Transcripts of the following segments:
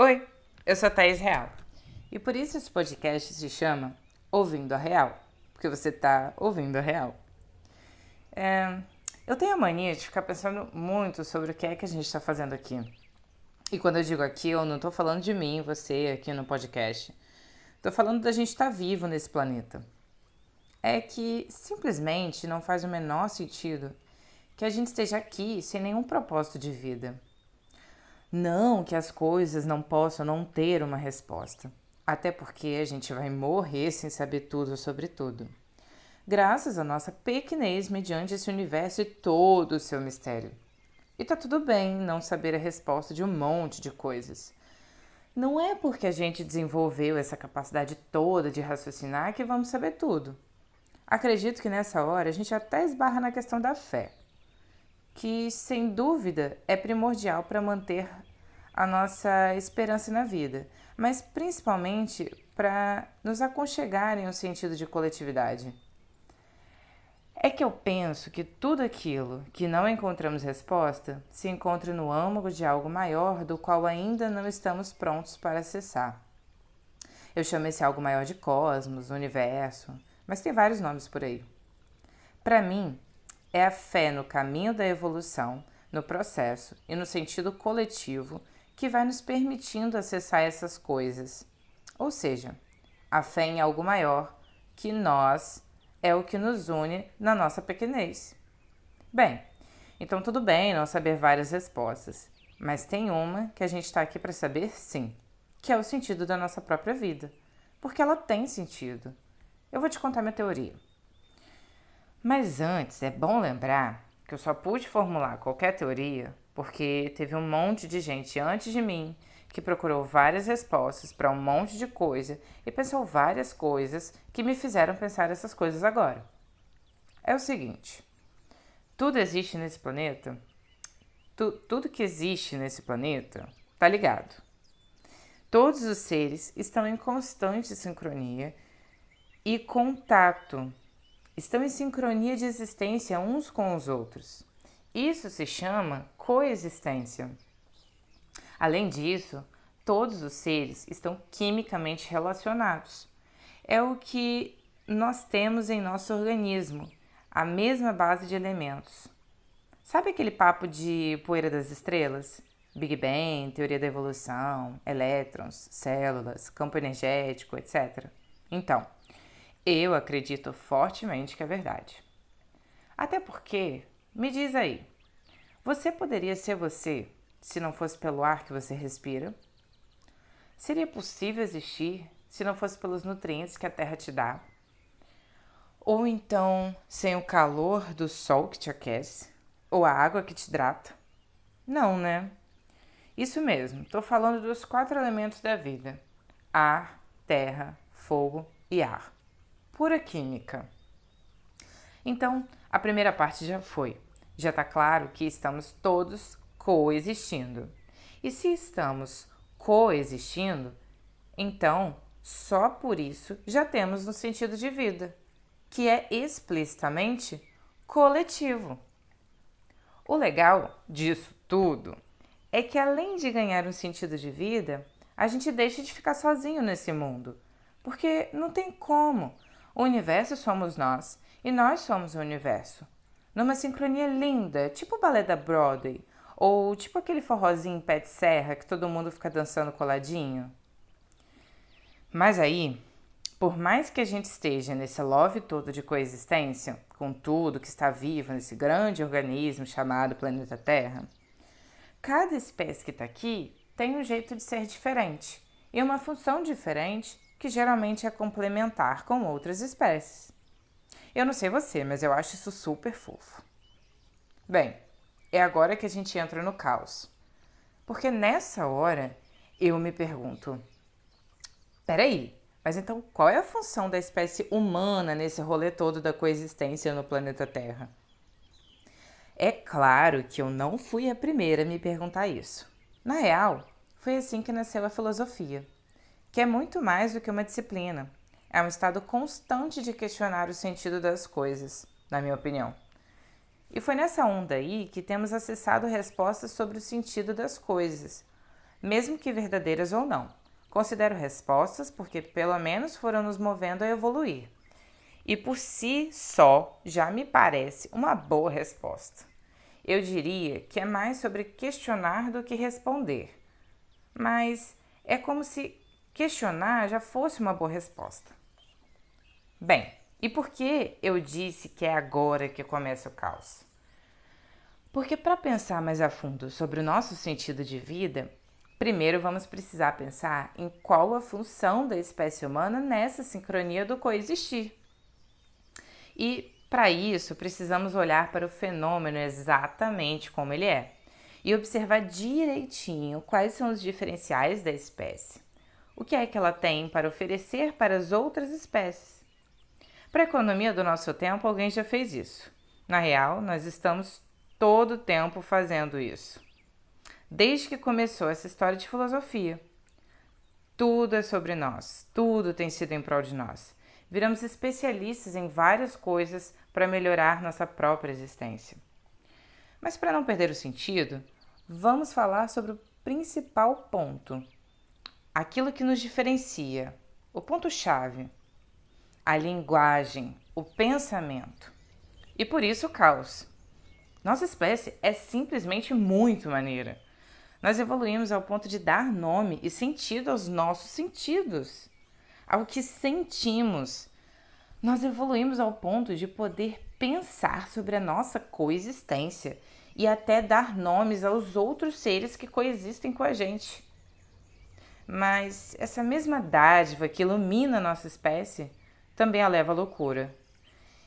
Oi, eu sou a Thaís Real. E por isso esse podcast se chama Ouvindo a Real, porque você está ouvindo a real. É, eu tenho a mania de ficar pensando muito sobre o que é que a gente está fazendo aqui. E quando eu digo aqui, eu não estou falando de mim, você aqui no podcast. Estou falando da gente estar tá vivo nesse planeta. É que simplesmente não faz o menor sentido que a gente esteja aqui sem nenhum propósito de vida. Não que as coisas não possam não ter uma resposta, até porque a gente vai morrer sem saber tudo sobre tudo. Graças à nossa pequenez mediante esse universo e todo o seu mistério. E tá tudo bem não saber a resposta de um monte de coisas. Não é porque a gente desenvolveu essa capacidade toda de raciocinar que vamos saber tudo. Acredito que nessa hora a gente até esbarra na questão da fé que sem dúvida é primordial para manter a nossa esperança na vida, mas principalmente para nos aconchegarem um sentido de coletividade. É que eu penso que tudo aquilo que não encontramos resposta se encontra no âmago de algo maior do qual ainda não estamos prontos para acessar. Eu chamo esse algo maior de cosmos, universo, mas tem vários nomes por aí. Para mim, é a fé no caminho da evolução, no processo e no sentido coletivo que vai nos permitindo acessar essas coisas. Ou seja, a fé em algo maior que nós é o que nos une na nossa pequenez. Bem, então tudo bem não saber várias respostas, mas tem uma que a gente está aqui para saber sim, que é o sentido da nossa própria vida, porque ela tem sentido. Eu vou te contar minha teoria. Mas antes, é bom lembrar que eu só pude formular qualquer teoria porque teve um monte de gente antes de mim que procurou várias respostas para um monte de coisa e pensou várias coisas que me fizeram pensar essas coisas agora. É o seguinte: tudo existe nesse planeta, tu, tudo que existe nesse planeta tá ligado. Todos os seres estão em constante sincronia e contato estão em sincronia de existência uns com os outros. Isso se chama coexistência. Além disso, todos os seres estão quimicamente relacionados. É o que nós temos em nosso organismo, a mesma base de elementos. Sabe aquele papo de poeira das estrelas? Big Bang, teoria da evolução, elétrons, células, campo energético, etc. Então, eu acredito fortemente que é verdade. Até porque, me diz aí, você poderia ser você se não fosse pelo ar que você respira? Seria possível existir se não fosse pelos nutrientes que a terra te dá? Ou então sem o calor do sol que te aquece? Ou a água que te hidrata? Não, né? Isso mesmo, estou falando dos quatro elementos da vida: ar, terra, fogo e ar pura química. Então, a primeira parte já foi. Já está claro que estamos todos coexistindo. E se estamos coexistindo, então só por isso já temos um sentido de vida, que é explicitamente coletivo. O legal disso tudo é que além de ganhar um sentido de vida, a gente deixa de ficar sozinho nesse mundo, porque não tem como. O universo somos nós e nós somos o universo. Numa sincronia linda, tipo o balé da Broadway, ou tipo aquele forrozinho pé de serra que todo mundo fica dançando coladinho. Mas aí, por mais que a gente esteja nesse love todo de coexistência, com tudo que está vivo nesse grande organismo chamado planeta Terra, cada espécie que está aqui tem um jeito de ser diferente e uma função diferente que geralmente é complementar com outras espécies. Eu não sei você, mas eu acho isso super fofo. Bem, é agora que a gente entra no caos. Porque nessa hora eu me pergunto: peraí, mas então qual é a função da espécie humana nesse rolê todo da coexistência no planeta Terra? É claro que eu não fui a primeira a me perguntar isso. Na real, foi assim que nasceu a filosofia que é muito mais do que uma disciplina. É um estado constante de questionar o sentido das coisas, na minha opinião. E foi nessa onda aí que temos acessado respostas sobre o sentido das coisas. mesmo que verdadeiras ou não. Considero respostas porque pelo menos foram nos movendo a evoluir. E por si só já me parece uma boa resposta. Eu diria que é mais sobre questionar do que responder. Mas é como se questionar já fosse uma boa resposta. Bem, e por que eu disse que é agora que começa o caos? Porque para pensar mais a fundo sobre o nosso sentido de vida, primeiro vamos precisar pensar em qual a função da espécie humana nessa sincronia do coexistir. E para isso precisamos olhar para o fenômeno exatamente como ele é e observar direitinho quais são os diferenciais da espécie. O que é que ela tem para oferecer para as outras espécies? Para a economia do nosso tempo, alguém já fez isso. Na real, nós estamos todo o tempo fazendo isso. Desde que começou essa história de filosofia. Tudo é sobre nós, tudo tem sido em prol de nós. Viramos especialistas em várias coisas para melhorar nossa própria existência. Mas para não perder o sentido, vamos falar sobre o principal ponto, aquilo que nos diferencia, o ponto-chave, a linguagem, o pensamento. E por isso o caos. Nossa espécie é simplesmente muito maneira. Nós evoluímos ao ponto de dar nome e sentido aos nossos sentidos, ao que sentimos. Nós evoluímos ao ponto de poder pensar sobre a nossa coexistência e até dar nomes aos outros seres que coexistem com a gente. Mas essa mesma dádiva que ilumina a nossa espécie também a leva à loucura.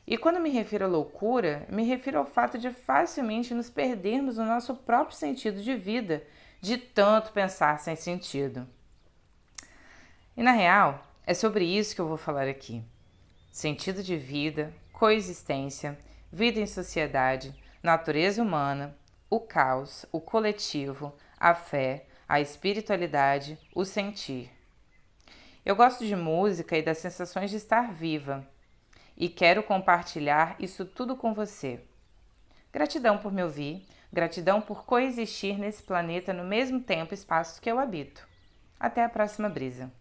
E quando me refiro à loucura, me refiro ao fato de facilmente nos perdermos no nosso próprio sentido de vida, de tanto pensar sem sentido. E na real, é sobre isso que eu vou falar aqui: sentido de vida, coexistência, vida em sociedade, natureza humana, o caos, o coletivo, a fé, a espiritualidade, o sentir. Eu gosto de música e das sensações de estar viva e quero compartilhar isso tudo com você. Gratidão por me ouvir, gratidão por coexistir nesse planeta no mesmo tempo e espaço que eu habito. Até a próxima brisa.